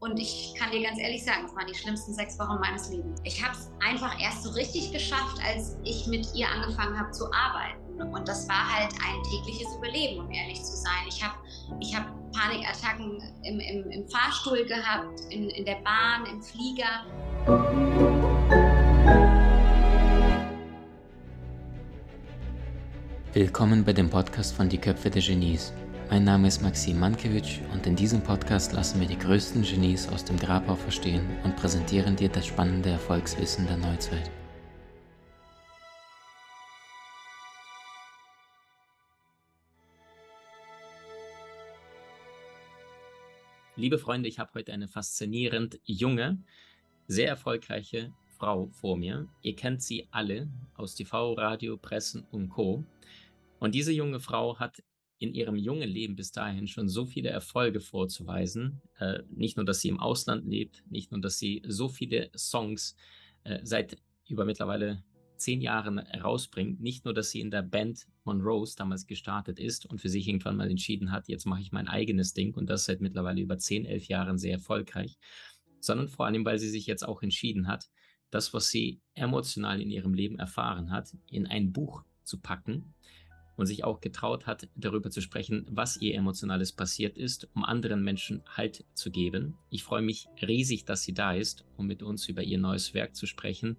Und ich kann dir ganz ehrlich sagen, es waren die schlimmsten sechs Wochen meines Lebens. Ich habe es einfach erst so richtig geschafft, als ich mit ihr angefangen habe zu arbeiten. Und das war halt ein tägliches Überleben, um ehrlich zu sein. Ich habe ich hab Panikattacken im, im, im Fahrstuhl gehabt, in, in der Bahn, im Flieger. Willkommen bei dem Podcast von Die Köpfe der Genies. Mein Name ist Maxim Mankewitsch und in diesem Podcast lassen wir die größten Genies aus dem Grabau verstehen und präsentieren dir das spannende Erfolgswissen der Neuzeit. Liebe Freunde, ich habe heute eine faszinierend junge, sehr erfolgreiche Frau vor mir. Ihr kennt sie alle aus TV, Radio, Pressen und Co. Und diese junge Frau hat in ihrem jungen Leben bis dahin schon so viele Erfolge vorzuweisen. Äh, nicht nur, dass sie im Ausland lebt, nicht nur, dass sie so viele Songs äh, seit über mittlerweile zehn Jahren rausbringt. Nicht nur, dass sie in der Band Monroes damals gestartet ist und für sich irgendwann mal entschieden hat, jetzt mache ich mein eigenes Ding und das seit mittlerweile über zehn, elf Jahren sehr erfolgreich, sondern vor allem, weil sie sich jetzt auch entschieden hat, das, was sie emotional in ihrem Leben erfahren hat, in ein Buch zu packen und sich auch getraut hat, darüber zu sprechen, was ihr emotionales passiert ist, um anderen Menschen Halt zu geben. Ich freue mich riesig, dass sie da ist, um mit uns über ihr neues Werk zu sprechen.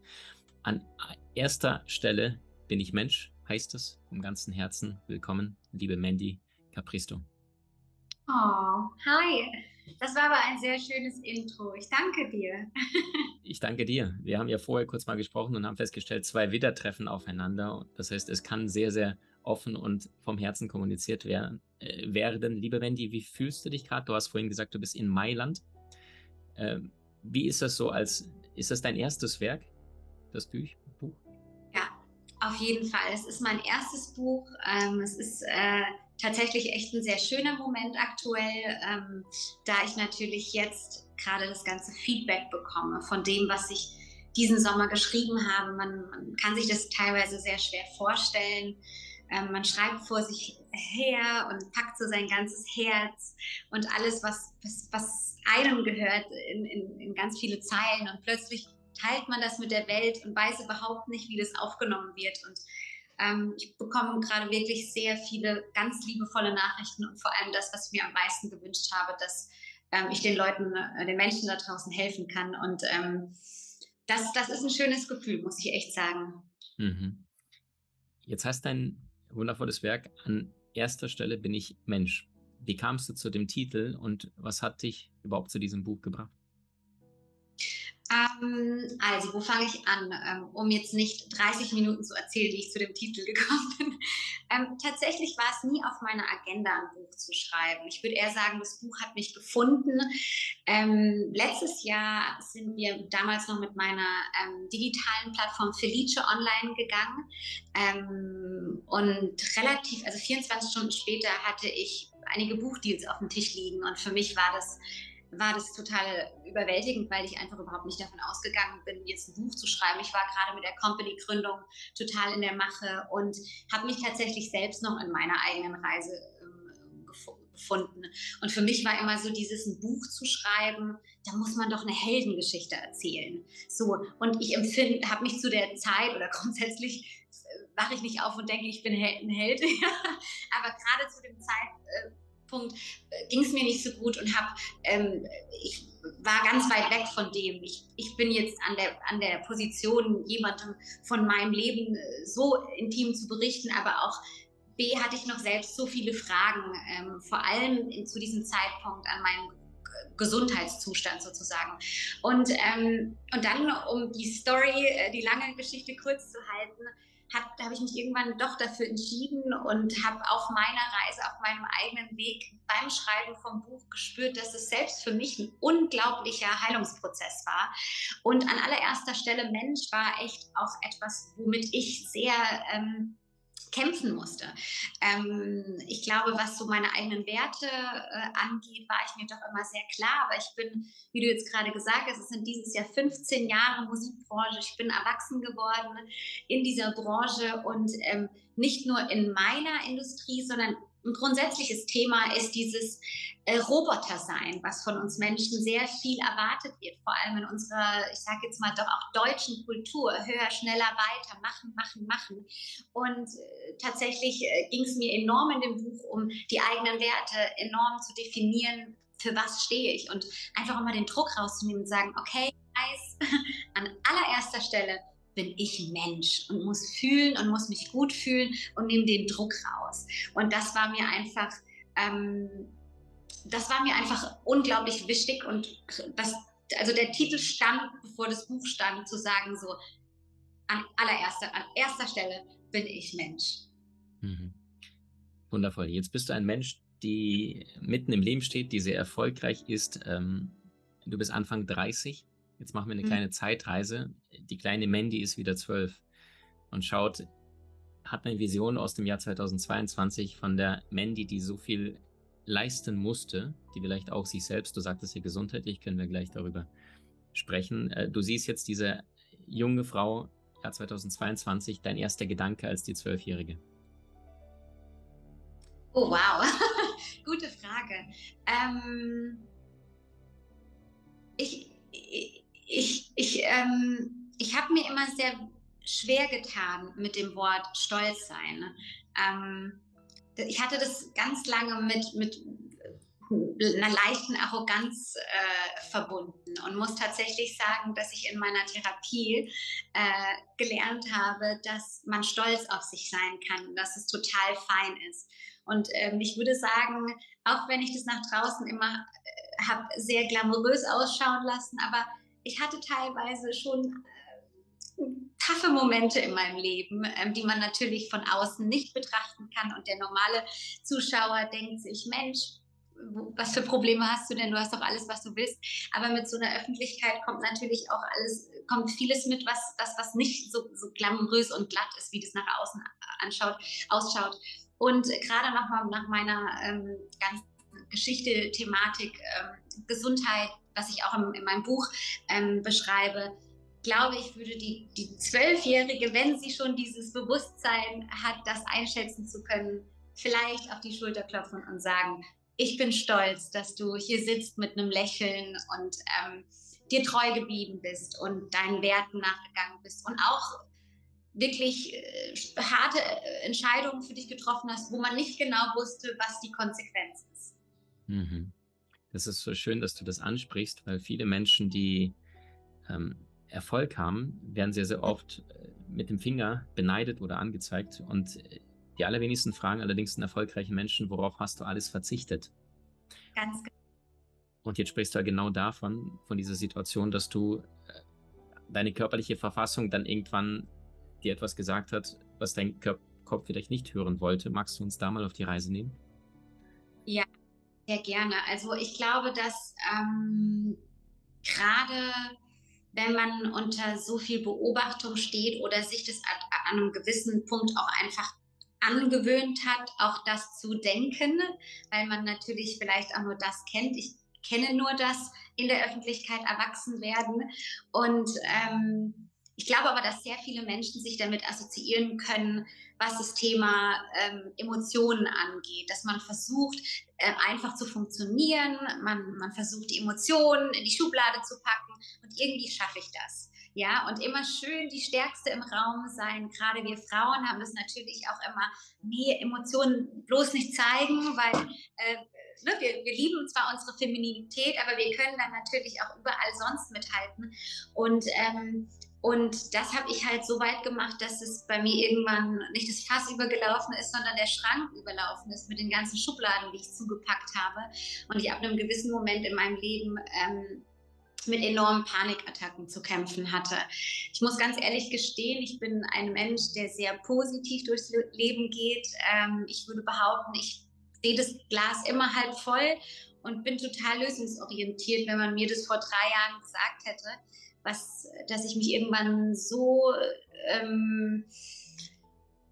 An erster Stelle bin ich Mensch, heißt es vom ganzen Herzen. Willkommen, liebe Mandy Capristo. Oh, hi. Das war aber ein sehr schönes Intro. Ich danke dir. ich danke dir. Wir haben ja vorher kurz mal gesprochen und haben festgestellt, zwei Widder treffen aufeinander. Das heißt, es kann sehr, sehr offen und vom Herzen kommuniziert werden. Äh, werden. Liebe Wendy, wie fühlst du dich gerade? Du hast vorhin gesagt, du bist in Mailand. Ähm, wie ist das so als, ist das dein erstes Werk, das Buch? Ja, auf jeden Fall. Es ist mein erstes Buch. Ähm, es ist äh, tatsächlich echt ein sehr schöner Moment aktuell, ähm, da ich natürlich jetzt gerade das ganze Feedback bekomme von dem, was ich diesen Sommer geschrieben habe. Man, man kann sich das teilweise sehr schwer vorstellen. Ähm, man schreibt vor sich her und packt so sein ganzes Herz und alles, was, was, was einem gehört, in, in, in ganz viele Zeilen. Und plötzlich teilt man das mit der Welt und weiß überhaupt nicht, wie das aufgenommen wird. Und ähm, ich bekomme gerade wirklich sehr viele ganz liebevolle Nachrichten und vor allem das, was ich mir am meisten gewünscht habe, dass ähm, ich den Leuten, äh, den Menschen da draußen helfen kann. Und ähm, das, das ist ein schönes Gefühl, muss ich echt sagen. Mhm. Jetzt hast dein wundervolles Werk. An erster Stelle bin ich Mensch. Wie kamst du zu dem Titel und was hat dich überhaupt zu diesem Buch gebracht? Ähm, also, wo fange ich an? Ähm, um jetzt nicht 30 Minuten zu erzählen, wie ich zu dem Titel gekommen bin. Ähm, tatsächlich war es nie auf meiner Agenda, ein Buch zu schreiben. Ich würde eher sagen, das Buch hat mich gefunden. Ähm, letztes Jahr sind wir damals noch mit meiner ähm, digitalen Plattform Felice online gegangen. Ähm, und relativ, also 24 Stunden später hatte ich einige Buchdeals auf dem Tisch liegen. Und für mich war das war das total überwältigend, weil ich einfach überhaupt nicht davon ausgegangen bin, jetzt ein Buch zu schreiben. Ich war gerade mit der Company-Gründung total in der Mache und habe mich tatsächlich selbst noch in meiner eigenen Reise ähm, gefunden. Und für mich war immer so dieses ein Buch zu schreiben, da muss man doch eine Heldengeschichte erzählen. So und ich empfinde, habe mich zu der Zeit oder grundsätzlich äh, wache ich nicht auf und denke, ich bin ein Held, aber gerade zu dem Zeit Punkt äh, ging es mir nicht so gut und habe, ähm, ich war ganz weit weg von dem. Ich, ich bin jetzt an der, an der Position, jemandem von meinem Leben äh, so intim zu berichten, aber auch B hatte ich noch selbst so viele Fragen, ähm, vor allem in, zu diesem Zeitpunkt an meinem Gesundheitszustand sozusagen. Und, ähm, und dann, um die Story, äh, die lange Geschichte kurz zu halten, da habe ich mich irgendwann doch dafür entschieden und habe auf meiner Reise, auf meinem eigenen Weg beim Schreiben vom Buch gespürt, dass es selbst für mich ein unglaublicher Heilungsprozess war. Und an allererster Stelle Mensch war echt auch etwas, womit ich sehr ähm, kämpfen musste. Ähm, ich glaube, was so meine eigenen Werte äh, angeht, war ich mir doch immer sehr klar. Aber ich bin, wie du jetzt gerade gesagt hast, es sind dieses Jahr 15 Jahre Musikbranche. Ich bin erwachsen geworden in dieser Branche und ähm, nicht nur in meiner Industrie, sondern ein grundsätzliches Thema ist dieses äh, Robotersein, was von uns Menschen sehr viel erwartet wird, vor allem in unserer, ich sage jetzt mal doch auch deutschen Kultur, höher, schneller, weiter, machen, machen, machen. Und äh, tatsächlich äh, ging es mir enorm in dem Buch um die eigenen Werte enorm zu definieren, für was stehe ich und einfach immer den Druck rauszunehmen und sagen, okay, weiß, an allererster Stelle bin ich Mensch und muss fühlen und muss mich gut fühlen und nehme den Druck raus. Und das war mir einfach, ähm, das war mir einfach unglaublich wichtig und das, also der Titel stand, bevor das Buch stand, zu sagen so, an allererster, an erster Stelle bin ich Mensch. Mhm. Wundervoll. Jetzt bist du ein Mensch, die mitten im Leben steht, die sehr erfolgreich ist. Ähm, du bist Anfang 30 Jetzt machen wir eine mhm. kleine Zeitreise. Die kleine Mandy ist wieder zwölf und schaut, hat eine Vision aus dem Jahr 2022 von der Mandy, die so viel leisten musste, die vielleicht auch sich selbst, du sagtest ja gesundheitlich, können wir gleich darüber sprechen. Äh, du siehst jetzt diese junge Frau, Jahr 2022, dein erster Gedanke als die Zwölfjährige. Oh, wow. Gute Frage. Ähm, ich, ich, ich, ähm, ich habe mir immer sehr schwer getan mit dem Wort Stolz sein. Ähm, ich hatte das ganz lange mit, mit einer leichten Arroganz äh, verbunden und muss tatsächlich sagen, dass ich in meiner Therapie äh, gelernt habe, dass man stolz auf sich sein kann, dass es total fein ist. Und ähm, ich würde sagen, auch wenn ich das nach draußen immer äh, habe sehr glamourös ausschauen lassen, aber ich hatte teilweise schon äh, taffe Momente in meinem Leben, ähm, die man natürlich von außen nicht betrachten kann. Und der normale Zuschauer denkt sich, Mensch, was für Probleme hast du denn? Du hast doch alles, was du willst. Aber mit so einer Öffentlichkeit kommt natürlich auch alles, kommt vieles mit, was, was, was nicht so, so glamourös und glatt ist, wie das nach außen anschaut, ausschaut. Und gerade nochmal nach meiner ähm, ganzen Geschichte, Thematik, ähm, Gesundheit, was ich auch im, in meinem Buch ähm, beschreibe, glaube ich, würde die, die Zwölfjährige, wenn sie schon dieses Bewusstsein hat, das einschätzen zu können, vielleicht auf die Schulter klopfen und sagen, ich bin stolz, dass du hier sitzt mit einem Lächeln und ähm, dir treu geblieben bist und deinen Werten nachgegangen bist und auch wirklich äh, harte äh, Entscheidungen für dich getroffen hast, wo man nicht genau wusste, was die Konsequenz ist. Mhm. Das ist so schön, dass du das ansprichst, weil viele Menschen, die ähm, Erfolg haben, werden sehr, sehr oft äh, mit dem Finger beneidet oder angezeigt. Und äh, die allerwenigsten fragen allerdings einen erfolgreichen Menschen, worauf hast du alles verzichtet? Ganz genau. Und jetzt sprichst du ja genau davon, von dieser Situation, dass du äh, deine körperliche Verfassung dann irgendwann dir etwas gesagt hat, was dein Kopf vielleicht nicht hören wollte. Magst du uns da mal auf die Reise nehmen? Ja, sehr gerne. Also ich glaube, dass ähm, gerade wenn man unter so viel Beobachtung steht oder sich das an, einem gewissen Punkt auch einfach angewöhnt hat, auch das zu denken, weil man natürlich vielleicht auch nur das kennt. Ich kenne nur das in der Öffentlichkeit erwachsen werden und ähm, ich glaube aber, dass sehr viele Menschen sich damit assoziieren können, was das Thema ähm, Emotionen angeht, dass man versucht, äh, einfach zu funktionieren, man, man versucht, die Emotionen in die Schublade zu packen und irgendwie schaffe ich das. Ja, und immer schön die Stärkste im Raum sein. Gerade wir Frauen haben das natürlich auch immer, nee, Emotionen bloß nicht zeigen, weil äh, ne, wir, wir lieben zwar unsere Femininität, aber wir können dann natürlich auch überall sonst mithalten. Und ähm, und das habe ich halt so weit gemacht, dass es bei mir irgendwann nicht das Fass übergelaufen ist, sondern der Schrank überlaufen ist mit den ganzen Schubladen, die ich zugepackt habe. Und ich ab einem gewissen Moment in meinem Leben ähm, mit enormen Panikattacken zu kämpfen hatte. Ich muss ganz ehrlich gestehen, ich bin ein Mensch, der sehr positiv durchs Leben geht. Ähm, ich würde behaupten, ich sehe das Glas immer halb voll und bin total lösungsorientiert. Wenn man mir das vor drei Jahren gesagt hätte, was, dass ich mich irgendwann so, ähm,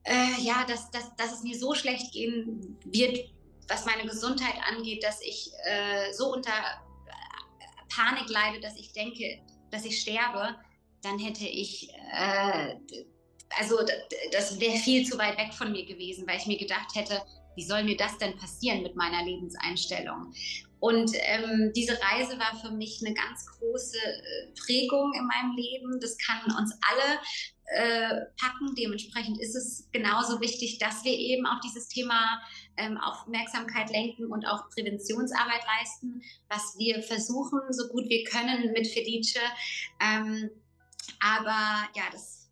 äh, ja, dass, dass, dass es mir so schlecht gehen wird, was meine Gesundheit angeht, dass ich äh, so unter Panik leide, dass ich denke, dass ich sterbe, dann hätte ich, äh, also das wäre viel zu weit weg von mir gewesen, weil ich mir gedacht hätte, wie soll mir das denn passieren mit meiner Lebenseinstellung? Und ähm, diese Reise war für mich eine ganz große äh, Prägung in meinem Leben. Das kann uns alle äh, packen. Dementsprechend ist es genauso wichtig, dass wir eben auch dieses Thema ähm, Aufmerksamkeit lenken und auch Präventionsarbeit leisten, was wir versuchen, so gut wir können mit Felice. Ähm, aber ja, das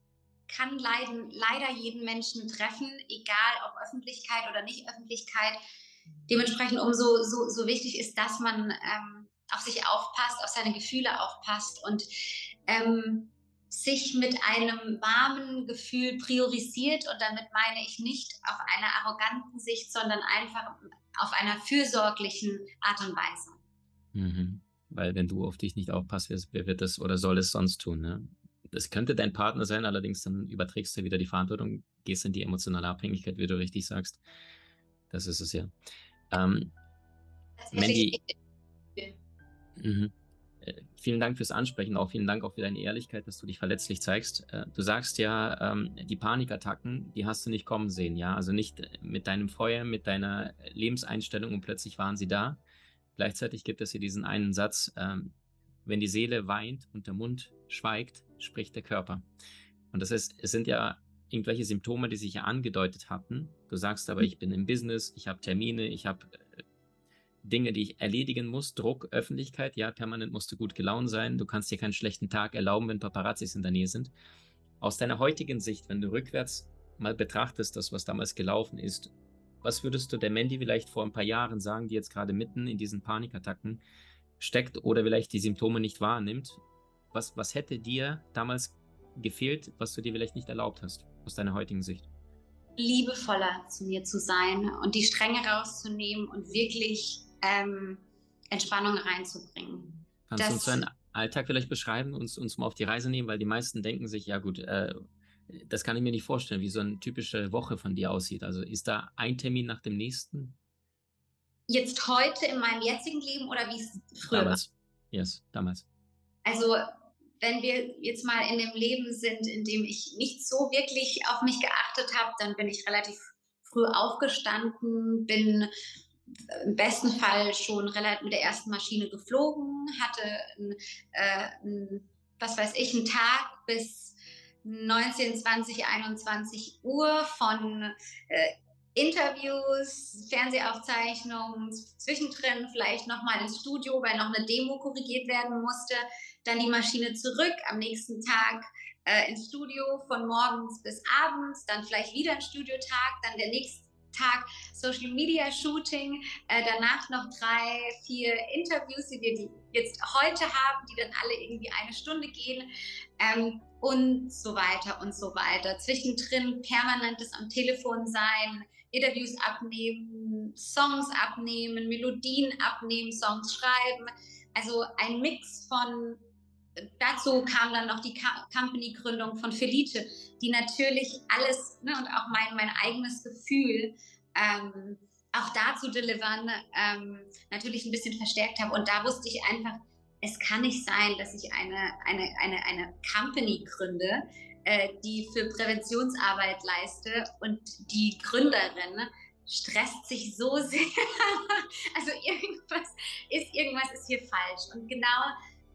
kann leiden, leider jeden Menschen treffen, egal ob Öffentlichkeit oder nicht Öffentlichkeit. Dementsprechend umso so, so wichtig ist, dass man ähm, auf sich aufpasst, auf seine Gefühle aufpasst und ähm, sich mit einem warmen Gefühl priorisiert. Und damit meine ich nicht auf einer arroganten Sicht, sondern einfach auf einer fürsorglichen Art und Weise. Mhm. Weil wenn du auf dich nicht aufpasst, wer wird das oder soll es sonst tun? Ne? Das könnte dein Partner sein, allerdings dann überträgst du wieder die Verantwortung, gehst in die emotionale Abhängigkeit, wie du richtig sagst. Das ist es ja. Ähm, Mandy, mhm. äh, vielen Dank fürs Ansprechen, auch vielen Dank auch für deine Ehrlichkeit, dass du dich verletzlich zeigst. Äh, du sagst ja, ähm, die Panikattacken, die hast du nicht kommen sehen, ja, also nicht mit deinem Feuer, mit deiner Lebenseinstellung und plötzlich waren sie da. Gleichzeitig gibt es hier diesen einen Satz, ähm, wenn die Seele weint und der Mund schweigt, spricht der Körper. Und das heißt, es sind ja irgendwelche Symptome, die sich ja angedeutet hatten. Du sagst aber, mhm. ich bin im Business, ich habe Termine, ich habe äh, Dinge, die ich erledigen muss, Druck, Öffentlichkeit, ja, permanent musst du gut gelaunt sein, du kannst dir keinen schlechten Tag erlauben, wenn Paparazzis in der Nähe sind. Aus deiner heutigen Sicht, wenn du rückwärts mal betrachtest, das, was damals gelaufen ist, was würdest du der Mandy vielleicht vor ein paar Jahren sagen, die jetzt gerade mitten in diesen Panikattacken steckt oder vielleicht die Symptome nicht wahrnimmt was, was hätte dir damals gefehlt, was du dir vielleicht nicht erlaubt hast, aus deiner heutigen Sicht? Liebevoller zu mir zu sein und die Stränge rauszunehmen und wirklich ähm, Entspannung reinzubringen. Kannst das, du uns deinen Alltag vielleicht beschreiben, uns, uns mal auf die Reise nehmen, weil die meisten denken sich, ja gut, äh, das kann ich mir nicht vorstellen, wie so eine typische Woche von dir aussieht. Also ist da ein Termin nach dem nächsten? Jetzt heute in meinem jetzigen Leben oder wie es früher damals. war? Yes, damals. Also wenn wir jetzt mal in dem Leben sind, in dem ich nicht so wirklich auf mich geachtet habe, dann bin ich relativ früh aufgestanden, bin im besten Fall schon relativ mit der ersten Maschine geflogen, hatte, ein, äh, ein, was weiß ich, einen Tag bis 19, 20, 21 Uhr von äh, Interviews, Fernsehaufzeichnungen, zwischendrin vielleicht nochmal ins Studio, weil noch eine Demo korrigiert werden musste dann die Maschine zurück, am nächsten Tag äh, ins Studio von morgens bis abends, dann vielleicht wieder ein Studiotag, dann der nächste Tag Social Media Shooting, äh, danach noch drei, vier Interviews, die wir jetzt heute haben, die dann alle irgendwie eine Stunde gehen ähm, und so weiter und so weiter. Zwischendrin permanentes am Telefon sein, Interviews abnehmen, Songs abnehmen, Melodien abnehmen, Songs schreiben. Also ein Mix von dazu kam dann noch die Company-Gründung von Felice, die natürlich alles ne, und auch mein, mein eigenes Gefühl ähm, auch dazu delivern, ähm, natürlich ein bisschen verstärkt habe. Und da wusste ich einfach, es kann nicht sein, dass ich eine, eine, eine, eine Company gründe, äh, die für Präventionsarbeit leiste und die Gründerin stresst sich so sehr. also irgendwas ist, irgendwas ist hier falsch. Und genau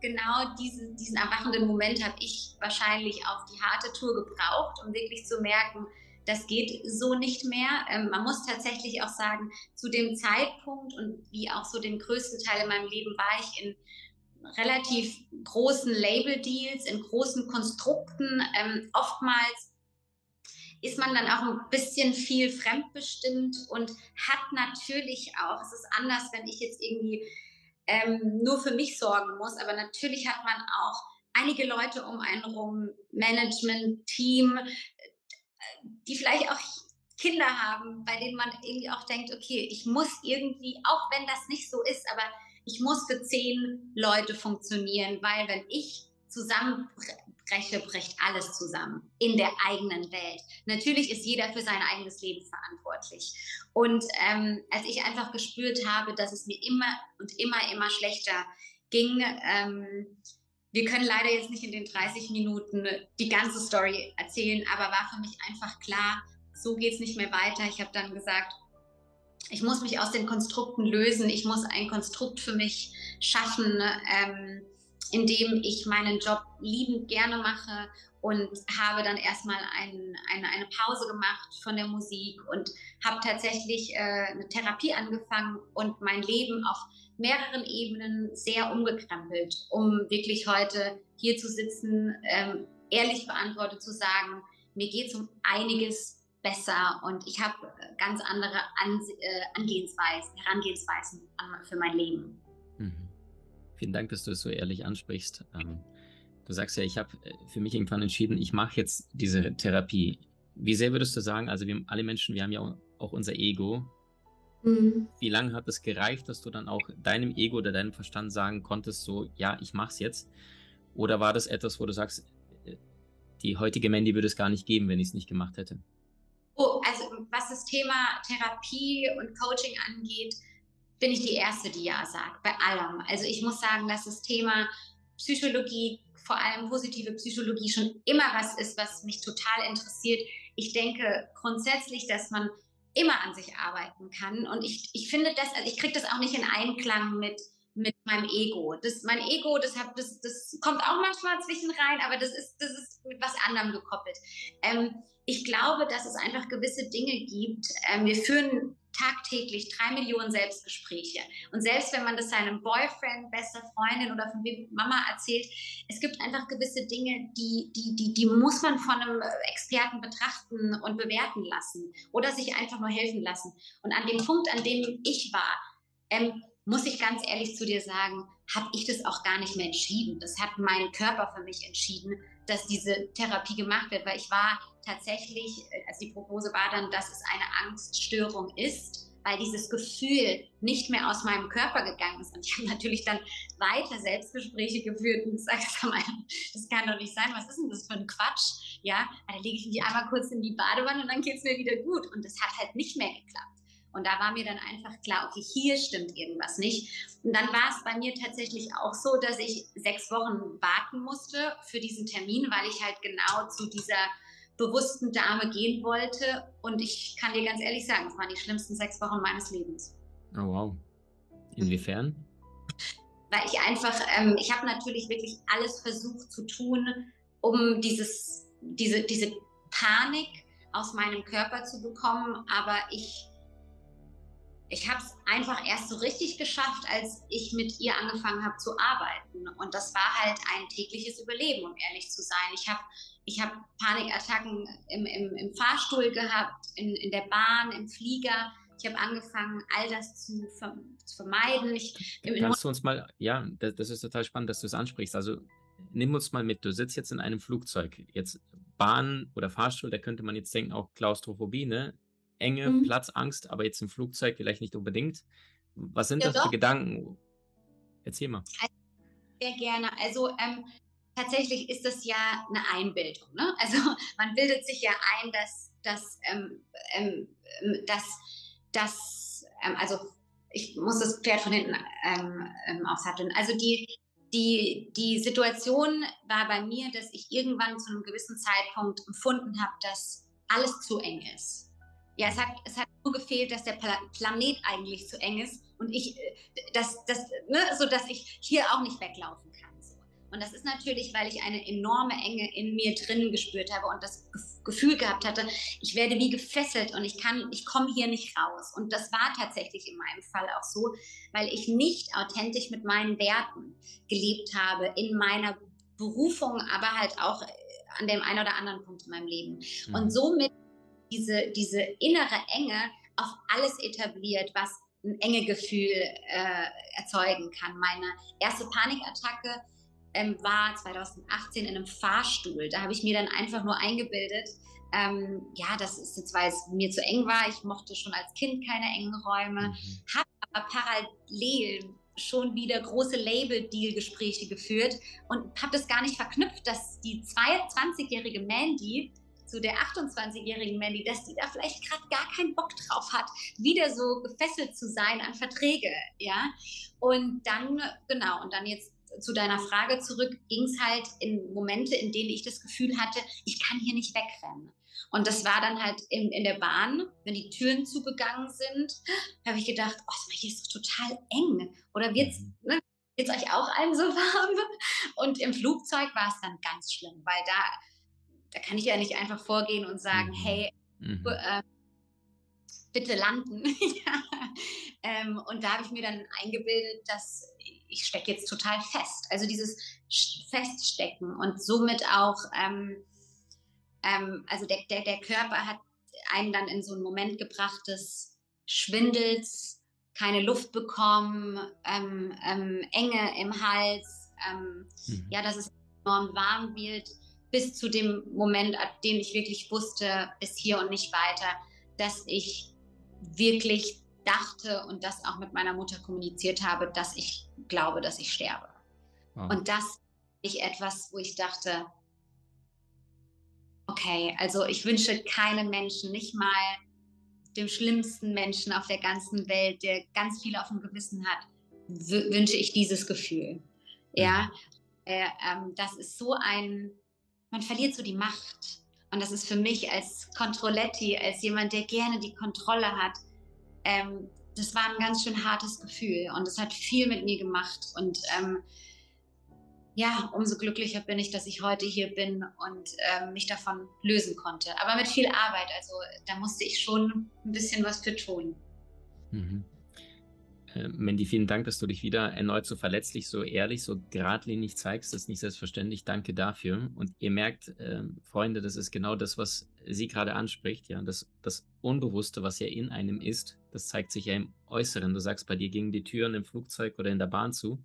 genau diese, diesen erwachenden Moment habe ich wahrscheinlich auf die harte Tour gebraucht, um wirklich zu merken, das geht so nicht mehr. Ähm, man muss tatsächlich auch sagen, zu dem Zeitpunkt und wie auch so den größten Teil in meinem Leben war ich in relativ großen Label-Deals, in großen Konstrukten. Ähm, oftmals ist man dann auch ein bisschen viel fremdbestimmt und hat natürlich auch, es ist anders, wenn ich jetzt irgendwie ähm, nur für mich sorgen muss. Aber natürlich hat man auch einige Leute um einen rum, Management, Team, äh, die vielleicht auch Kinder haben, bei denen man irgendwie auch denkt, okay, ich muss irgendwie, auch wenn das nicht so ist, aber ich muss für zehn Leute funktionieren, weil wenn ich zusammenbreche, bricht alles zusammen in der eigenen Welt. Natürlich ist jeder für sein eigenes Leben verantwortlich. Und ähm, als ich einfach gespürt habe, dass es mir immer und immer, immer schlechter ging, ähm, wir können leider jetzt nicht in den 30 Minuten die ganze Story erzählen, aber war für mich einfach klar, so geht es nicht mehr weiter. Ich habe dann gesagt, ich muss mich aus den Konstrukten lösen, ich muss ein Konstrukt für mich schaffen, ähm, in dem ich meinen Job liebend gerne mache und habe dann erstmal ein, eine, eine Pause gemacht von der Musik und habe tatsächlich äh, eine Therapie angefangen und mein Leben auf mehreren Ebenen sehr umgekrempelt, um wirklich heute hier zu sitzen, ähm, ehrlich beantwortet zu sagen, mir geht es um einiges besser und ich habe ganz andere Ans äh, Angehensweisen, Herangehensweisen an, für mein Leben. Mhm. Vielen Dank, dass du es so ehrlich ansprichst. Ähm, du sagst ja, ich habe äh, für mich irgendwann entschieden, ich mache jetzt diese Therapie. Wie sehr würdest du sagen, also wir alle Menschen, wir haben ja auch unser Ego. Mhm. Wie lange hat es gereicht, dass du dann auch deinem Ego oder deinem Verstand sagen konntest, so, ja, ich mache es jetzt? Oder war das etwas, wo du sagst, äh, die heutige Mandy würde es gar nicht geben, wenn ich es nicht gemacht hätte? Oh, also was das Thema Therapie und Coaching angeht, bin ich die Erste, die ja sagt, bei allem. Also ich muss sagen, dass das Thema Psychologie, vor allem positive Psychologie, schon immer was ist, was mich total interessiert. Ich denke grundsätzlich, dass man immer an sich arbeiten kann. Und ich, ich finde das, also ich kriege das auch nicht in Einklang mit, mit meinem Ego. Das, mein Ego, das, hab, das, das kommt auch manchmal zwischen rein, aber das ist, das ist mit was anderem gekoppelt. Ähm, ich glaube, dass es einfach gewisse Dinge gibt. Ähm, wir führen tagtäglich drei Millionen Selbstgespräche. Und selbst wenn man das seinem Boyfriend, bester Freundin oder von Mama erzählt, es gibt einfach gewisse Dinge, die, die, die, die muss man von einem Experten betrachten und bewerten lassen oder sich einfach nur helfen lassen. Und an dem Punkt, an dem ich war, ähm, muss ich ganz ehrlich zu dir sagen, habe ich das auch gar nicht mehr entschieden. Das hat mein Körper für mich entschieden, dass diese Therapie gemacht wird, weil ich war tatsächlich, also die Prognose war dann, dass es eine Angststörung ist, weil dieses Gefühl nicht mehr aus meinem Körper gegangen ist. Und ich habe natürlich dann weiter Selbstgespräche geführt und gesagt, das kann doch nicht sein, was ist denn das für ein Quatsch? Ja, da lege ich mich einmal kurz in die Badewanne und dann geht es mir wieder gut. Und das hat halt nicht mehr geklappt. Und da war mir dann einfach klar, okay, hier stimmt irgendwas nicht. Und dann war es bei mir tatsächlich auch so, dass ich sechs Wochen warten musste für diesen Termin, weil ich halt genau zu dieser bewussten Dame gehen wollte. Und ich kann dir ganz ehrlich sagen, es waren die schlimmsten sechs Wochen meines Lebens. Oh wow. Inwiefern? Weil ich einfach, ähm, ich habe natürlich wirklich alles versucht zu tun, um dieses, diese, diese Panik aus meinem Körper zu bekommen. Aber ich ich habe es einfach erst so richtig geschafft, als ich mit ihr angefangen habe zu arbeiten. Und das war halt ein tägliches Überleben, um ehrlich zu sein. Ich habe ich hab Panikattacken im, im, im Fahrstuhl gehabt, in, in der Bahn, im Flieger. Ich habe angefangen, all das zu, zu vermeiden. Ich, Kannst du uns mal, ja, das, das ist total spannend, dass du es ansprichst. Also nimm uns mal mit. Du sitzt jetzt in einem Flugzeug. Jetzt Bahn oder Fahrstuhl, da könnte man jetzt denken, auch Klaustrophobie, ne? Enge, mhm. Platzangst, aber jetzt im Flugzeug vielleicht nicht unbedingt. Was sind ja, das doch. für Gedanken? Erzähl mal. Sehr gerne. Also ähm, tatsächlich ist das ja eine Einbildung. Ne? Also man bildet sich ja ein, dass, dass, ähm, ähm, ähm dass, dass ähm, also ich muss das Pferd von hinten ähm, ähm, aufsatteln. Also die, die, die Situation war bei mir, dass ich irgendwann zu einem gewissen Zeitpunkt empfunden habe, dass alles zu eng ist. Ja, es hat, es hat nur gefehlt, dass der Pla Planet eigentlich zu eng ist und ich, äh, das, das, ne, so dass ich hier auch nicht weglaufen. Und das ist natürlich, weil ich eine enorme Enge in mir drinnen gespürt habe und das Gefühl gehabt hatte, ich werde wie gefesselt und ich kann, ich komme hier nicht raus. Und das war tatsächlich in meinem Fall auch so, weil ich nicht authentisch mit meinen Werten gelebt habe in meiner Berufung, aber halt auch an dem einen oder anderen Punkt in meinem Leben. Mhm. Und somit diese, diese innere Enge auf alles etabliert, was ein enge Gefühl äh, erzeugen kann. Meine erste Panikattacke ähm, war 2018 in einem Fahrstuhl. Da habe ich mir dann einfach nur eingebildet, ähm, ja, das ist jetzt, weil es mir zu eng war. Ich mochte schon als Kind keine engen Räume, mhm. habe aber parallel schon wieder große Label-Deal-Gespräche geführt und habe das gar nicht verknüpft, dass die 22-jährige Mandy zu der 28-jährigen Mandy, dass die da vielleicht gerade gar keinen Bock drauf hat, wieder so gefesselt zu sein an Verträge, ja. Und dann, genau, und dann jetzt zu deiner Frage zurück, ging es halt in Momente, in denen ich das Gefühl hatte, ich kann hier nicht wegrennen. Und das war dann halt in, in der Bahn, wenn die Türen zugegangen sind, habe ich gedacht, oh, hier ist doch total eng. Oder wird's, mhm. ne, wird's euch auch allen so warm? Und im Flugzeug war es dann ganz schlimm, weil da, da kann ich ja nicht einfach vorgehen und sagen, mhm. hey, mhm. äh, bitte landen. ja. ähm, und da habe ich mir dann eingebildet, dass ich stecke jetzt total fest. Also dieses Feststecken und somit auch, ähm, ähm, also der, der, der Körper hat einen dann in so einen Moment gebracht des Schwindels, keine Luft bekommen, ähm, ähm, Enge im Hals, ähm, mhm. ja, dass es enorm warm wird, bis zu dem Moment, ab dem ich wirklich wusste, bis hier und nicht weiter, dass ich wirklich dachte und das auch mit meiner Mutter kommuniziert habe, dass ich glaube, dass ich sterbe. Wow. Und das ist etwas, wo ich dachte, okay, also ich wünsche keinem Menschen, nicht mal dem schlimmsten Menschen auf der ganzen Welt, der ganz viel auf dem Gewissen hat, wünsche ich dieses Gefühl. Ja, mhm. äh, ähm, das ist so ein, man verliert so die Macht. Und das ist für mich als Controletti, als jemand, der gerne die Kontrolle hat, ähm, das war ein ganz schön hartes Gefühl und es hat viel mit mir gemacht. Und ähm, ja, umso glücklicher bin ich, dass ich heute hier bin und ähm, mich davon lösen konnte. Aber mit viel Arbeit. Also da musste ich schon ein bisschen was für tun. Mhm. Äh, Mandy, vielen Dank, dass du dich wieder erneut so verletzlich, so ehrlich, so geradlinig zeigst. Das ist nicht selbstverständlich. Danke dafür. Und ihr merkt, äh, Freunde, das ist genau das, was sie gerade anspricht. Ja, das, das Unbewusste, was ja in einem ist, das zeigt sich ja im Äußeren. Du sagst, bei dir gingen die Türen im Flugzeug oder in der Bahn zu.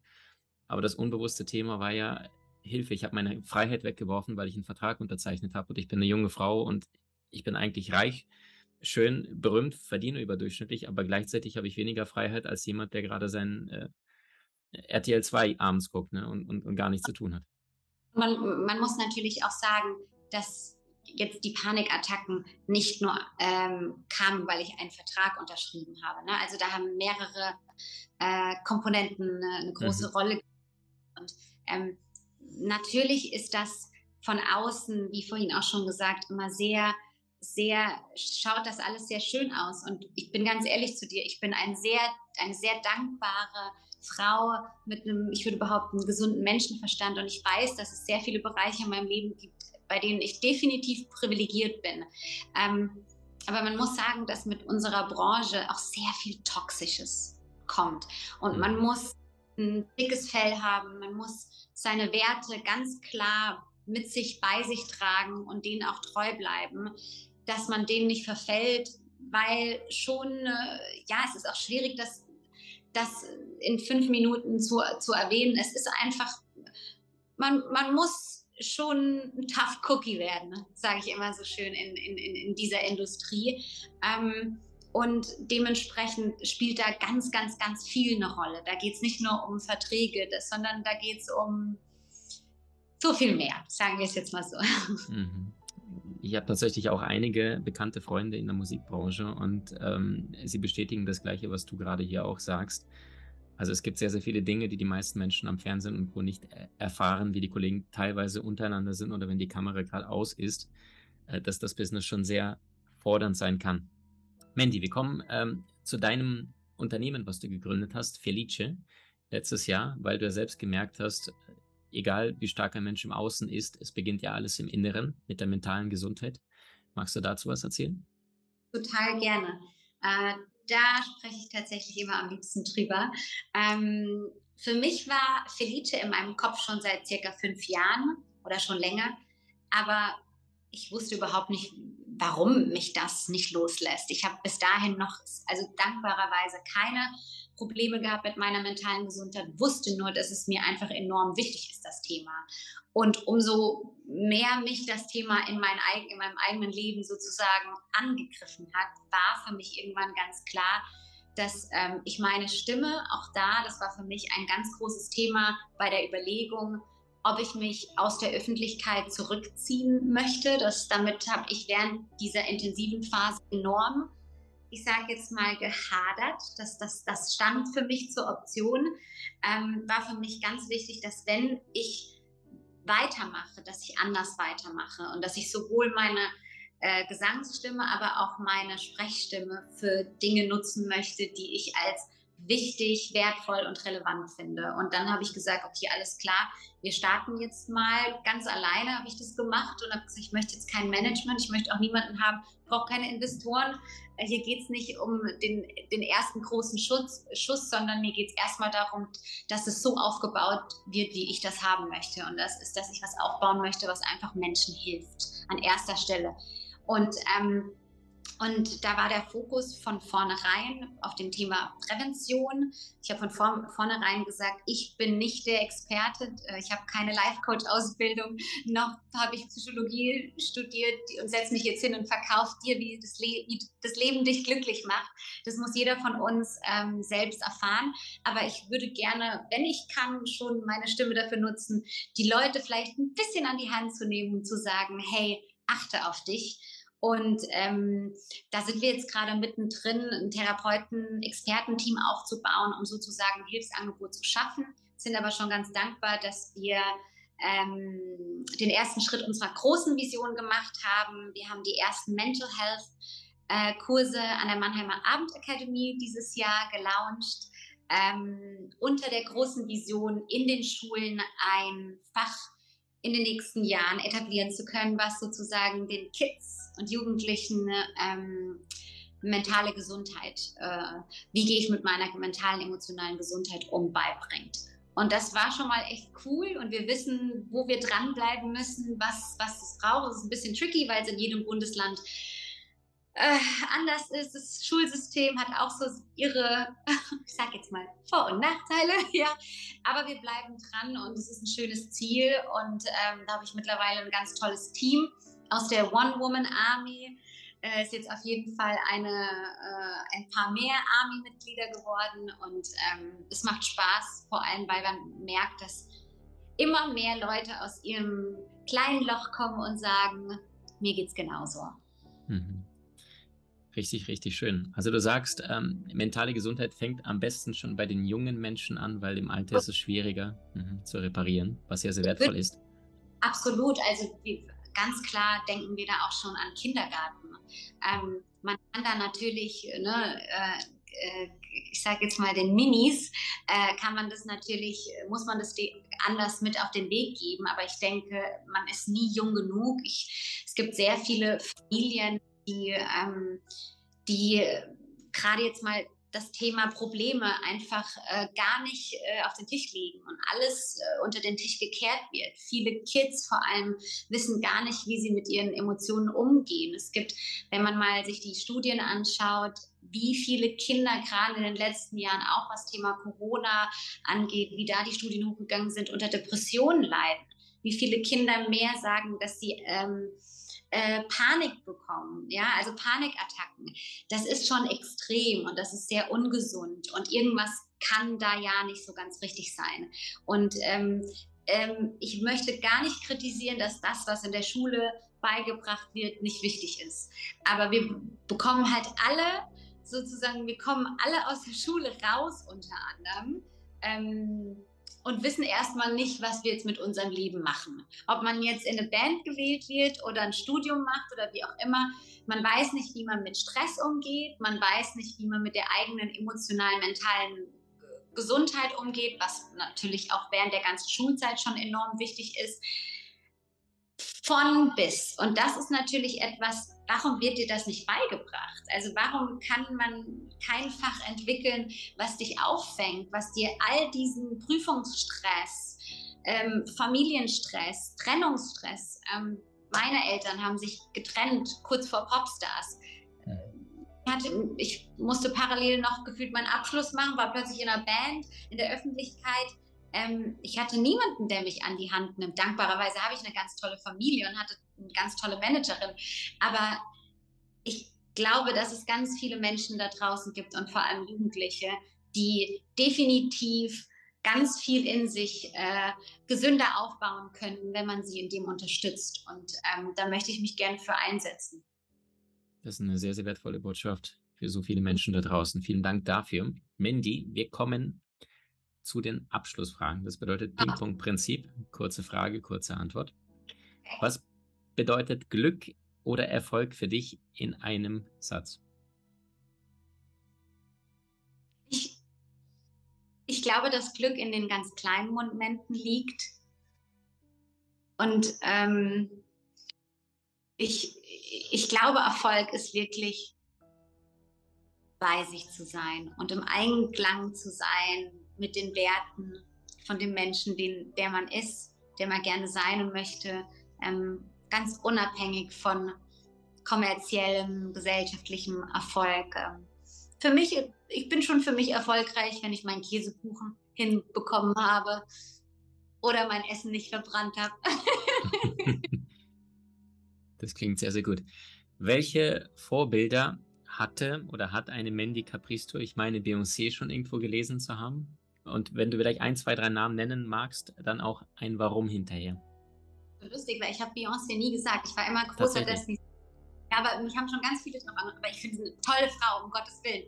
Aber das unbewusste Thema war ja Hilfe. Ich habe meine Freiheit weggeworfen, weil ich einen Vertrag unterzeichnet habe und ich bin eine junge Frau und ich bin eigentlich reich schön, berühmt, verdiene überdurchschnittlich, aber gleichzeitig habe ich weniger Freiheit als jemand, der gerade sein äh, RTL 2 abends guckt ne, und, und, und gar nichts zu tun hat. Man, man muss natürlich auch sagen, dass jetzt die Panikattacken nicht nur ähm, kamen, weil ich einen Vertrag unterschrieben habe. Ne? Also da haben mehrere äh, Komponenten eine, eine große mhm. Rolle. Und ähm, natürlich ist das von außen, wie vorhin auch schon gesagt, immer sehr sehr, schaut das alles sehr schön aus. Und ich bin ganz ehrlich zu dir, ich bin ein sehr, eine sehr dankbare Frau mit einem, ich würde behaupten, gesunden Menschenverstand. Und ich weiß, dass es sehr viele Bereiche in meinem Leben gibt, bei denen ich definitiv privilegiert bin. Ähm, aber man muss sagen, dass mit unserer Branche auch sehr viel Toxisches kommt. Und man mhm. muss ein dickes Fell haben, man muss seine Werte ganz klar mit sich bei sich tragen und denen auch treu bleiben dass man dem nicht verfällt, weil schon, äh, ja, es ist auch schwierig, das, das in fünf Minuten zu, zu erwähnen. Es ist einfach, man, man muss schon ein Tough Cookie werden, sage ich immer so schön in, in, in dieser Industrie. Ähm, und dementsprechend spielt da ganz, ganz, ganz viel eine Rolle. Da geht es nicht nur um Verträge, das, sondern da geht es um so viel mehr, sagen wir es jetzt mal so. Mhm ich habe tatsächlich auch einige bekannte Freunde in der Musikbranche und ähm, sie bestätigen das Gleiche, was du gerade hier auch sagst. Also es gibt sehr, sehr viele Dinge, die die meisten Menschen am Fernsehen und wo nicht äh, erfahren, wie die Kollegen teilweise untereinander sind oder wenn die Kamera gerade aus ist, äh, dass das Business schon sehr fordernd sein kann. Mandy, wir kommen ähm, zu deinem Unternehmen, was du gegründet hast, Felice, letztes Jahr, weil du ja selbst gemerkt hast, egal wie stark ein Mensch im Außen ist, es beginnt ja alles im Inneren mit der mentalen Gesundheit. Magst du dazu was erzählen? Total gerne. Äh, da spreche ich tatsächlich immer am liebsten drüber. Ähm, für mich war Felice in meinem Kopf schon seit circa fünf Jahren oder schon länger, aber ich wusste überhaupt nicht, warum mich das nicht loslässt. Ich habe bis dahin noch, also dankbarerweise keine Probleme gehabt mit meiner mentalen Gesundheit, wusste nur, dass es mir einfach enorm wichtig ist, das Thema. Und umso mehr mich das Thema in, mein, in meinem eigenen Leben sozusagen angegriffen hat, war für mich irgendwann ganz klar, dass ähm, ich meine Stimme, auch da, das war für mich ein ganz großes Thema bei der Überlegung, ob ich mich aus der Öffentlichkeit zurückziehen möchte. Das, damit habe ich während dieser intensiven Phase enorm ich sage jetzt mal, gehadert. Das, das, das stand für mich zur Option. Ähm, war für mich ganz wichtig, dass wenn ich weitermache, dass ich anders weitermache und dass ich sowohl meine äh, Gesangsstimme, aber auch meine Sprechstimme für Dinge nutzen möchte, die ich als wichtig, wertvoll und relevant finde. Und dann habe ich gesagt, okay, alles klar, wir starten jetzt mal ganz alleine, habe ich das gemacht und habe gesagt, ich möchte jetzt kein Management, ich möchte auch niemanden haben, brauche keine Investoren. Hier geht es nicht um den, den ersten großen Schutz, Schuss, sondern mir geht es erstmal darum, dass es so aufgebaut wird, wie ich das haben möchte. Und das ist, dass ich was aufbauen möchte, was einfach Menschen hilft, an erster Stelle. Und ähm, und da war der Fokus von vornherein auf dem Thema Prävention. Ich habe von vornherein gesagt, ich bin nicht der Experte. Äh, ich habe keine Life-Coach-Ausbildung, noch habe ich Psychologie studiert und setze mich jetzt hin und verkaufe dir, wie das, Le wie das, Leben dich glücklich macht. Das muss jeder von uns ähm, selbst erfahren. Aber ich würde gerne, wenn ich kann, schon meine Stimme dafür nutzen, die Leute vielleicht ein bisschen an die Hand zu nehmen und zu sagen, hey, achte auf dich und ähm, da sind wir jetzt gerade mittendrin, ein Therapeuten-Expertenteam aufzubauen, um sozusagen ein Hilfsangebot zu schaffen. Sind aber schon ganz dankbar, dass wir ähm, den ersten Schritt unserer großen Vision gemacht haben. Wir haben die ersten Mental Health äh, Kurse an der Mannheimer Abendakademie dieses Jahr gelauncht. Ähm, unter der großen Vision in den Schulen ein Fach in den nächsten Jahren etablieren zu können, was sozusagen den Kids und Jugendlichen ähm, mentale Gesundheit, äh, wie gehe ich mit meiner mentalen, emotionalen Gesundheit um, beibringt. Und das war schon mal echt cool und wir wissen, wo wir dranbleiben müssen, was, was es braucht. Es ist ein bisschen tricky, weil es in jedem Bundesland äh, anders ist. Das Schulsystem hat auch so ihre, ich sag jetzt mal, Vor- und Nachteile, ja. Aber wir bleiben dran und es ist ein schönes Ziel und ähm, da habe ich mittlerweile ein ganz tolles Team aus der One-Woman-Army äh, ist jetzt auf jeden Fall eine, äh, ein paar mehr Army-Mitglieder geworden und ähm, es macht Spaß, vor allem weil man merkt, dass immer mehr Leute aus ihrem kleinen Loch kommen und sagen, mir geht's genauso. Mhm. Richtig, richtig schön. Also du sagst, ähm, mentale Gesundheit fängt am besten schon bei den jungen Menschen an, weil im Alter ist es schwieriger mh, zu reparieren, was ja sehr wertvoll ist. Absolut. Also ganz klar denken wir da auch schon an Kindergarten. Ähm, man kann da natürlich, ne, äh, äh ich sage jetzt mal den Minis, äh, kann man das natürlich, muss man das anders mit auf den Weg geben. Aber ich denke, man ist nie jung genug. Ich, es gibt sehr viele Familien, die, ähm, die gerade jetzt mal das Thema Probleme einfach äh, gar nicht äh, auf den Tisch legen und alles äh, unter den Tisch gekehrt wird. Viele Kids vor allem wissen gar nicht, wie sie mit ihren Emotionen umgehen. Es gibt, wenn man mal sich die Studien anschaut, wie viele Kinder gerade in den letzten Jahren auch was Thema Corona angeht, wie da die Studien hochgegangen sind, unter Depressionen leiden. Wie viele Kinder mehr sagen, dass sie ähm, äh, Panik bekommen, ja, also Panikattacken. Das ist schon extrem und das ist sehr ungesund und irgendwas kann da ja nicht so ganz richtig sein. Und ähm, ähm, ich möchte gar nicht kritisieren, dass das, was in der Schule beigebracht wird, nicht wichtig ist. Aber wir bekommen halt alle sozusagen, wir kommen alle aus der Schule raus unter anderem. Ähm, und wissen erstmal nicht, was wir jetzt mit unserem Leben machen. Ob man jetzt in eine Band gewählt wird oder ein Studium macht oder wie auch immer. Man weiß nicht, wie man mit Stress umgeht. Man weiß nicht, wie man mit der eigenen emotionalen, mentalen Gesundheit umgeht, was natürlich auch während der ganzen Schulzeit schon enorm wichtig ist. Von bis. Und das ist natürlich etwas, warum wird dir das nicht beigebracht? Also warum kann man kein Fach entwickeln, was dich auffängt, was dir all diesen Prüfungsstress, ähm, Familienstress, Trennungsstress, ähm, meine Eltern haben sich getrennt kurz vor Popstars. ich musste parallel noch gefühlt meinen Abschluss machen, war plötzlich in einer Band, in der Öffentlichkeit. Ähm, ich hatte niemanden, der mich an die Hand nimmt. Dankbarerweise habe ich eine ganz tolle Familie und hatte eine ganz tolle Managerin. Aber ich glaube, dass es ganz viele Menschen da draußen gibt und vor allem Jugendliche, die definitiv ganz viel in sich äh, gesünder aufbauen können, wenn man sie in dem unterstützt. Und ähm, da möchte ich mich gerne für einsetzen. Das ist eine sehr, sehr wertvolle Botschaft. für so viele Menschen da draußen. Vielen Dank dafür. Mandy, wir kommen zu den Abschlussfragen. Das bedeutet ah. Ping-Pong-Prinzip. Kurze Frage, kurze Antwort. Was bedeutet Glück oder Erfolg für dich in einem Satz? Ich, ich glaube, dass Glück in den ganz kleinen Momenten liegt. Und ähm, ich, ich glaube, Erfolg ist wirklich bei sich zu sein und im Einklang zu sein mit den Werten von dem Menschen, den, der man ist, der man gerne sein möchte, ähm, ganz unabhängig von kommerziellem, gesellschaftlichem Erfolg. Ähm, für mich, ich bin schon für mich erfolgreich, wenn ich meinen Käsekuchen hinbekommen habe oder mein Essen nicht verbrannt habe. das klingt sehr, sehr gut. Welche Vorbilder hatte oder hat eine Mandy Capristo, ich meine Beyoncé schon irgendwo gelesen zu haben? Und wenn du vielleicht ein, zwei, drei Namen nennen magst, dann auch ein Warum hinterher. Lustig, weil ich habe Beyoncé nie gesagt. Ich war immer großer Destiny. Ja, aber mich haben schon ganz viele drauf an. Aber ich finde sie eine tolle Frau, um Gottes Willen.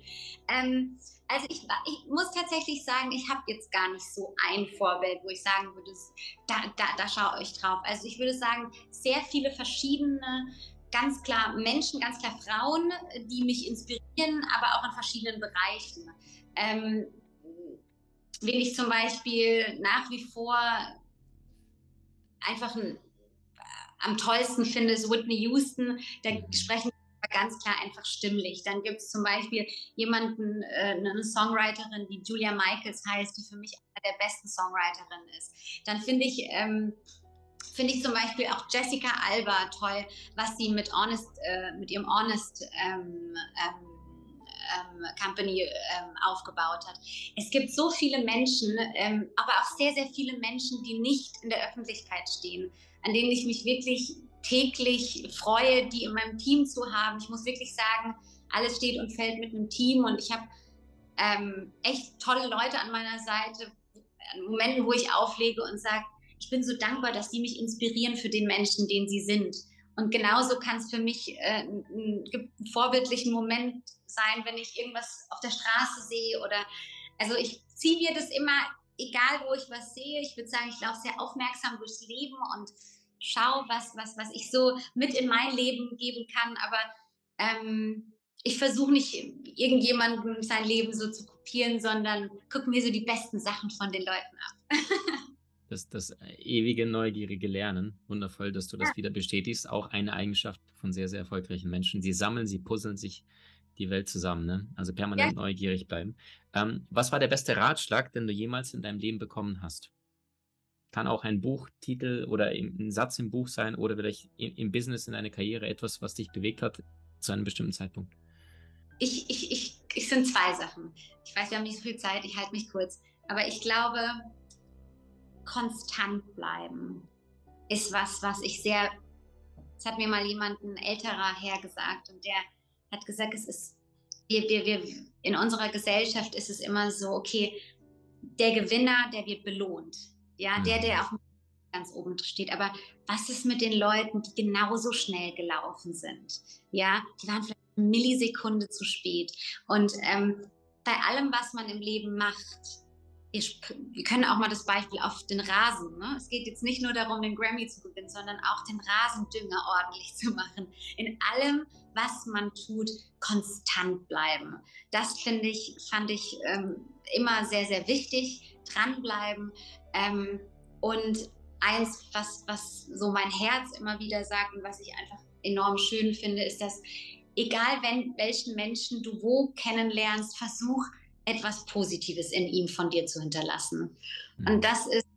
Ähm, also ich, ich, muss tatsächlich sagen, ich habe jetzt gar nicht so ein Vorbild, wo ich sagen würde, da, da, da schaut euch drauf. Also ich würde sagen, sehr viele verschiedene ganz klar Menschen, ganz klar Frauen, die mich inspirieren, aber auch in verschiedenen Bereichen. Ähm, wen ich zum Beispiel nach wie vor einfach ein, am tollsten finde, ist Whitney Houston. Da sprechen ganz klar einfach stimmlich. Dann gibt es zum Beispiel jemanden, äh, eine Songwriterin, die Julia Michaels heißt, die für mich eine der besten Songwriterinnen ist. Dann finde ich ähm, finde ich zum Beispiel auch Jessica Alba toll, was sie mit Honest, äh, mit ihrem Honest ähm, ähm, ähm, Company ähm, aufgebaut hat. Es gibt so viele Menschen, ähm, aber auch sehr, sehr viele Menschen, die nicht in der Öffentlichkeit stehen, an denen ich mich wirklich täglich freue, die in meinem Team zu haben. Ich muss wirklich sagen, alles steht und fällt mit einem Team und ich habe ähm, echt tolle Leute an meiner Seite, an Momenten, wo ich auflege und sage, ich bin so dankbar, dass die mich inspirieren für den Menschen, den sie sind. Und genauso kann es für mich äh, einen vorbildlichen Moment sein, wenn ich irgendwas auf der Straße sehe oder also ich ziehe mir das immer, egal wo ich was sehe, ich würde sagen, ich laufe sehr aufmerksam durchs Leben und schaue, was, was, was ich so mit in mein Leben geben kann. Aber ähm, ich versuche nicht irgendjemandem sein Leben so zu kopieren, sondern gucke mir so die besten Sachen von den Leuten ab. das, das äh, ewige neugierige Lernen. Wundervoll, dass du das ja. wieder bestätigst. Auch eine Eigenschaft von sehr, sehr erfolgreichen Menschen. Sie sammeln, sie puzzeln sich die Welt zusammen. Ne? Also permanent ja. neugierig bleiben. Ähm, was war der beste Ratschlag, den du jemals in deinem Leben bekommen hast? Kann auch ein Buchtitel oder ein Satz im Buch sein oder vielleicht im Business, in deiner Karriere etwas, was dich bewegt hat zu einem bestimmten Zeitpunkt. Ich, ich, ich, ich sind zwei Sachen. Ich weiß, wir haben nicht so viel Zeit, ich halte mich kurz. Aber ich glaube, konstant bleiben ist was, was ich sehr, es hat mir mal jemand, ein älterer Herr gesagt und der hat gesagt, es ist, wir, wir, wir, in unserer Gesellschaft ist es immer so, okay, der Gewinner, der wird belohnt. Ja, der, der mhm. auch ganz oben steht. Aber was ist mit den Leuten, die genauso schnell gelaufen sind? Ja, die waren vielleicht eine Millisekunde zu spät. Und ähm, bei allem, was man im Leben macht, wir können auch mal das Beispiel auf den Rasen. Ne? Es geht jetzt nicht nur darum, den Grammy zu gewinnen, sondern auch den Rasendünger ordentlich zu machen. In allem, was man tut, konstant bleiben. Das finde ich, fand ich ähm, immer sehr, sehr wichtig. Dranbleiben. Ähm, und eins, was, was so mein Herz immer wieder sagt und was ich einfach enorm schön finde, ist, dass egal wenn, welchen Menschen du wo kennenlernst, versuch etwas Positives in ihm von dir zu hinterlassen. Mhm. Und das ist,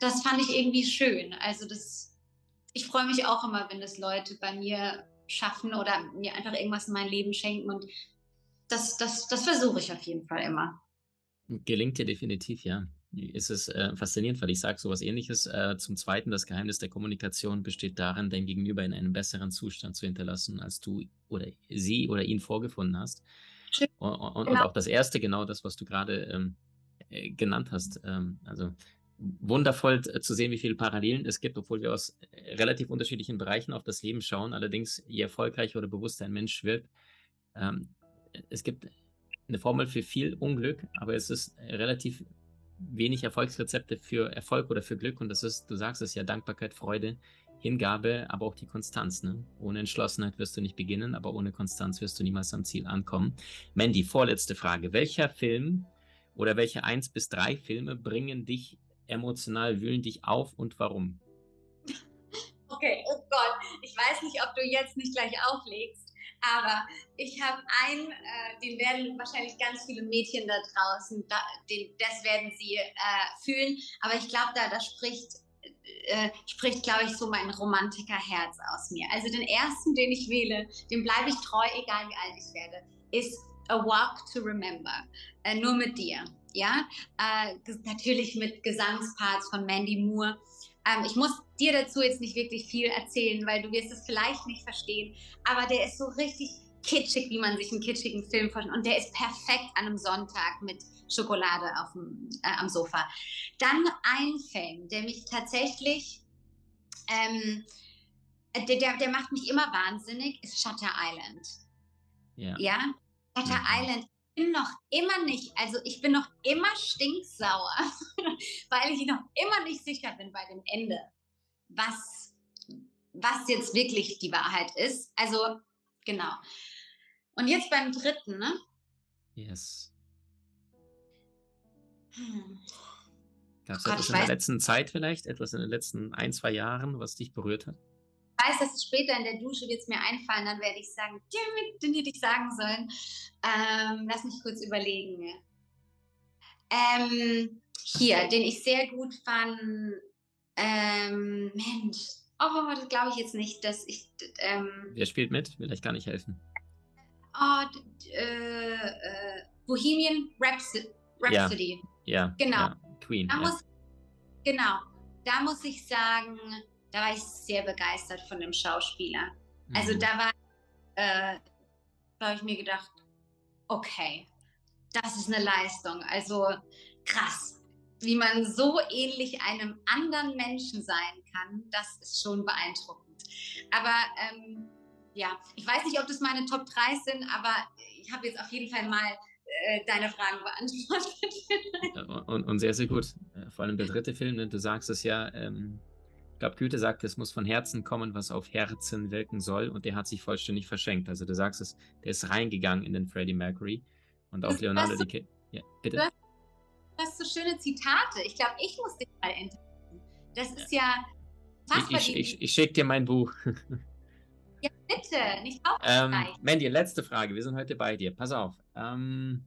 das fand ich irgendwie schön. Also das, ich freue mich auch immer, wenn das Leute bei mir schaffen oder mir einfach irgendwas in mein Leben schenken und das, das, das versuche ich auf jeden Fall immer. Gelingt dir definitiv, ja. Es ist äh, faszinierend, weil ich sage sowas ähnliches. Äh, zum Zweiten, das Geheimnis der Kommunikation besteht darin, dein Gegenüber in einem besseren Zustand zu hinterlassen, als du oder sie oder ihn vorgefunden hast. Und, und, genau. und, auch das erste, genau das, was du gerade ähm, äh, genannt hast. Ähm, also wundervoll zu sehen, wie viele Parallelen es gibt, obwohl wir aus äh, relativ unterschiedlichen Bereichen auf das Leben schauen. Allerdings, je erfolgreicher oder bewusster ein Mensch wird, Ähm, es gibt eine Formel für viel Unglück, aber es ist relativ wenig Erfolgsrezepte für Erfolg oder für Glück. Und das ist, du sagst es ja, Dankbarkeit, Freude, Hingabe, aber auch die Konstanz. Ne? Ohne Entschlossenheit wirst du nicht beginnen, aber ohne Konstanz wirst du niemals am Ziel ankommen. Mandy, vorletzte Frage. Welcher Film oder welche eins bis drei Filme bringen dich emotional, wühlen dich auf und warum? Okay, oh Gott, ich weiß nicht, ob du jetzt nicht gleich auflegst, aber ich habe einen, äh, den werden wahrscheinlich ganz viele Mädchen da draußen, da, den, das werden sie äh, fühlen, aber ich glaube, da, da spricht äh, spricht, glaube ich, so mein Romantikerherz aus mir. Also den ersten, den ich wähle, dem bleibe ich treu, egal wie alt ich werde, ist A Walk to Remember. Äh, nur mit dir. Ja, äh, natürlich mit Gesangsparts von Mandy Moore. Ähm, ich muss dir dazu jetzt nicht wirklich viel erzählen, weil du wirst es vielleicht nicht verstehen, aber der ist so richtig kitschig, wie man sich einen kitschigen Film vorstellt. Und der ist perfekt an einem Sonntag mit Schokolade auf dem, äh, am Sofa. Dann ein Film, der mich tatsächlich, ähm, der, der, der, macht mich immer wahnsinnig, ist Shutter Island. Ja. ja? Shutter mhm. Island bin noch immer nicht, also ich bin noch immer stinksauer, weil ich noch immer nicht sicher bin bei dem Ende, was, was jetzt wirklich die Wahrheit ist. Also, genau. Und jetzt beim dritten, ne? Yes. Hm. Gab es oh etwas in der letzten Zeit vielleicht, etwas in den letzten ein, zwei Jahren, was dich berührt hat? Ich weiß, dass es später in der Dusche wird es mir einfallen, dann werde ich sagen, den hätte ich sagen sollen. Ähm, lass mich kurz überlegen. Ähm, hier, den ich sehr gut fand. Ähm, Mensch, oh, das glaube ich jetzt nicht, dass ich. Ähm, Wer spielt mit? Will ich gar nicht helfen. Oh, äh, äh, Bohemian Rhapsody. Rhapsody. Ja, ja genau. Ja, Queen. Da ja. Muss, genau. Da muss ich sagen, da war ich sehr begeistert von dem Schauspieler. Also mhm. Also da war, äh, da habe ich mir gedacht, okay, das ist eine Leistung. Also krass, wie man so ähnlich einem anderen Menschen sein kann, das ist schon beeindruckend. Aber ähm, ja, ich weiß nicht, ob das meine Top 3 sind, aber ich habe jetzt auf jeden Fall mal äh, deine Fragen beantwortet. und, und, sehr, sehr gut. Äh, vor allem der dritte Film, ne? du sagst es ja, ähm, glaube, Goethe sagt, es muss von Herzen kommen, was auf Herzen wirken soll und der hat sich vollständig verschenkt. Also du sagst es, der ist reingegangen in den Freddie Mercury und auch Leonardo DiCaprio. Ja, bitte. Du hast, du hast, so schöne Zitate. Ich glaube, ich muss dich mal entdecken. Das ist ja, ich, ich, ich, ich schicke dir mein Buch. Ja, bitte, nicht ähm, Mandy, letzte Frage. Wir sind heute bei dir. Pass auf. Ähm,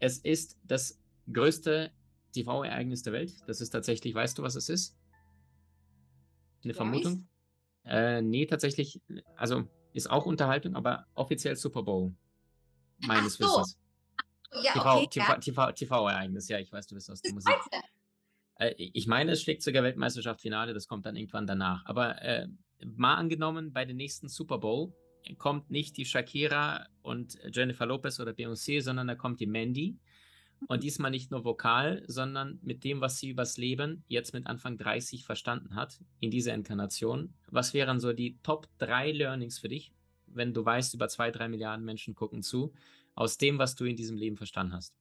es ist das größte TV-Ereignis der Welt. Das ist tatsächlich, weißt du, was es ist? Eine Vermutung? Äh, nee, tatsächlich, also ist auch Unterhaltung, aber offiziell Super Bowl. Meines so. Wissens. Ja, TV, okay, TV, ja. TV, TV-Ereignis, ja, ich weiß, du bist aus der Musik. Äh, ich meine, es schlägt sogar Weltmeisterschaft Finale, das kommt dann irgendwann danach. Aber äh, mal angenommen, bei den nächsten Super Bowl kommt nicht die Shakira und Jennifer Lopez oder Beyoncé, sondern da kommt die Mandy. Und diesmal nicht nur vokal, sondern mit dem, was sie übers Leben jetzt mit Anfang 30 verstanden hat, in dieser Inkarnation. Was wären so die Top 3 Learnings für dich, wenn du weißt, über zwei, drei Milliarden Menschen gucken zu, aus dem, was du in diesem Leben verstanden hast?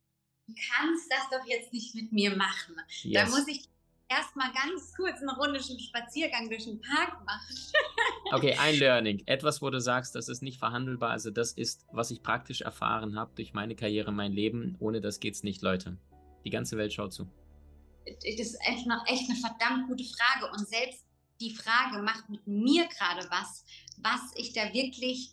Du kannst das doch jetzt nicht mit mir machen. Yes. Da muss ich erstmal ganz kurz einen rundischen Spaziergang durch den Park machen. okay, ein Learning. Etwas, wo du sagst, das ist nicht verhandelbar. Also das ist, was ich praktisch erfahren habe durch meine Karriere, mein Leben. Ohne das geht's nicht, Leute. Die ganze Welt schaut zu. Das ist echt, noch echt eine verdammt gute Frage. Und selbst die Frage macht mit mir gerade was, was ich da wirklich,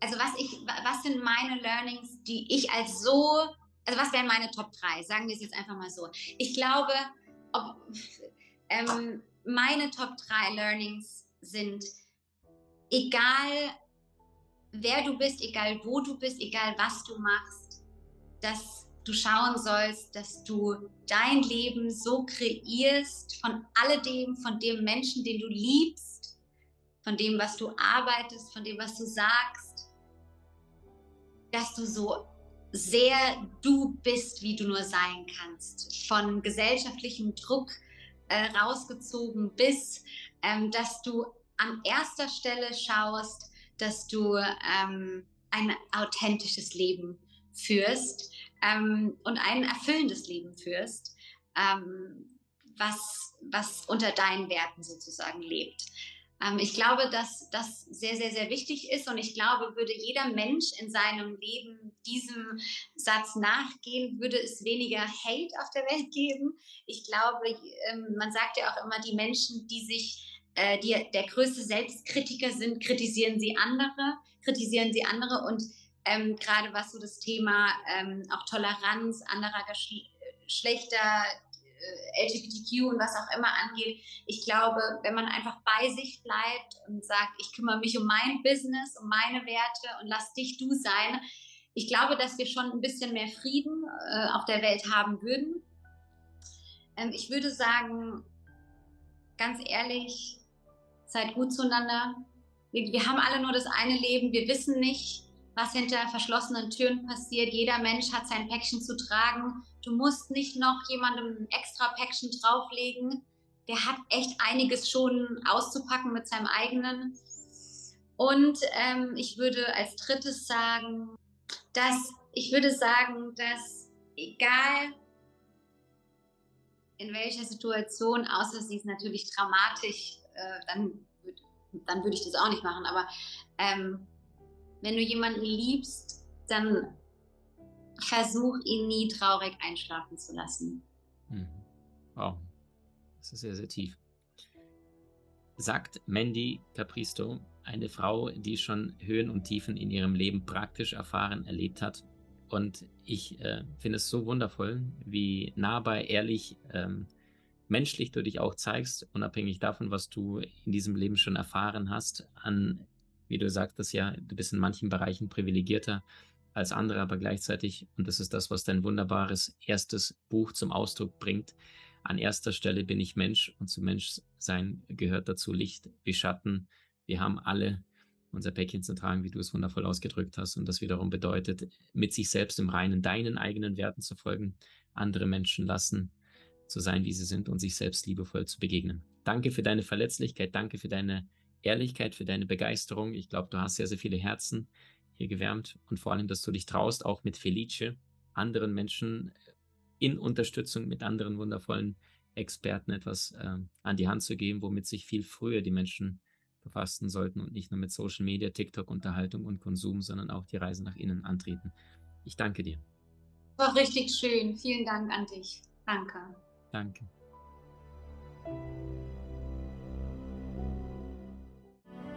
also was ich, was sind meine Learnings, die ich als so, also was wären meine Top 3? Sagen wir es jetzt einfach mal so. Ich glaube, ob, ähm, meine Top 3 Learnings sind, egal wer du bist, egal wo du bist, egal was du machst, dass du schauen sollst, dass du dein Leben so kreierst von alledem, von dem Menschen, den du liebst, von dem, was du arbeitest, von dem, was du sagst, dass du so sehr du bist, wie du nur sein kannst. Von gesellschaftlichem Druck äh, rausgezogen bis, ähm, dass du an erster Stelle schaust, dass du ähm, ein authentisches Leben führst ähm, und ein erfüllendes Leben führst, ähm, was, was unter deinen Werten sozusagen lebt. Ähm, ich glaube, dass das sehr, sehr, sehr wichtig ist und ich glaube, würde jeder Mensch in seinem Leben diesem Satz nachgehen, würde es weniger Hate auf der Welt geben. Ich glaube, ähm, man sagt ja auch immer, die Menschen, die sich äh, die der größte Selbstkritiker sind, kritisieren sie andere, kritisieren sie andere und ähm, gerade was so das Thema ähm, auch Toleranz anderer Geschle schlechter äh, LGBTQ und was auch immer angeht. Ich glaube, wenn man einfach bei sich bleibt und sagt, ich kümmere mich um mein Business, um meine Werte und lass dich du sein, ich glaube, dass wir schon ein bisschen mehr Frieden äh, auf der Welt haben würden. Ähm, ich würde sagen, ganz ehrlich, seid gut zueinander. Wir, wir haben alle nur das eine Leben. Wir wissen nicht, was hinter verschlossenen Türen passiert. Jeder Mensch hat sein Päckchen zu tragen. Du musst nicht noch jemandem extra Päckchen drauflegen. Der hat echt einiges schon auszupacken mit seinem eigenen. Und ähm, ich würde als drittes sagen, dass ich würde sagen, dass egal in welcher Situation, außer sie ist natürlich dramatisch, äh, dann, dann würde ich das auch nicht machen. Aber ähm, wenn du jemanden liebst, dann versuch ihn nie traurig einschlafen zu lassen. Mhm. Wow, das ist sehr, sehr tief. Sagt Mandy Capristo, eine Frau, die schon Höhen und Tiefen in ihrem Leben praktisch erfahren, erlebt hat. Und ich äh, finde es so wundervoll, wie nahbar, ehrlich, ähm, menschlich du dich auch zeigst, unabhängig davon, was du in diesem Leben schon erfahren hast, an wie du sagtest, ja, du bist in manchen Bereichen privilegierter als andere, aber gleichzeitig, und das ist das, was dein wunderbares erstes Buch zum Ausdruck bringt, an erster Stelle bin ich Mensch und zum Menschsein gehört dazu Licht wie Schatten. Wir haben alle unser Päckchen zu tragen, wie du es wundervoll ausgedrückt hast. Und das wiederum bedeutet, mit sich selbst im Reinen deinen eigenen Werten zu folgen, andere Menschen lassen, zu sein, wie sie sind und sich selbst liebevoll zu begegnen. Danke für deine Verletzlichkeit, danke für deine Ehrlichkeit, für deine Begeisterung. Ich glaube, du hast sehr, sehr viele Herzen hier gewärmt und vor allem, dass du dich traust, auch mit Felice anderen Menschen in Unterstützung mit anderen wundervollen Experten etwas äh, an die Hand zu geben, womit sich viel früher die Menschen befassen sollten und nicht nur mit Social Media, TikTok, Unterhaltung und Konsum, sondern auch die Reise nach innen antreten. Ich danke dir. War richtig schön. Vielen Dank an dich. Danke. Danke.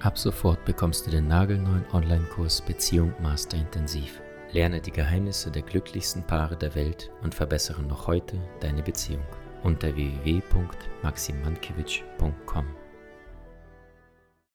Ab sofort bekommst du den nagelneuen Online-Kurs Beziehung Master Intensiv. Lerne die Geheimnisse der glücklichsten Paare der Welt und verbessere noch heute deine Beziehung unter www.maximankiewicz.com.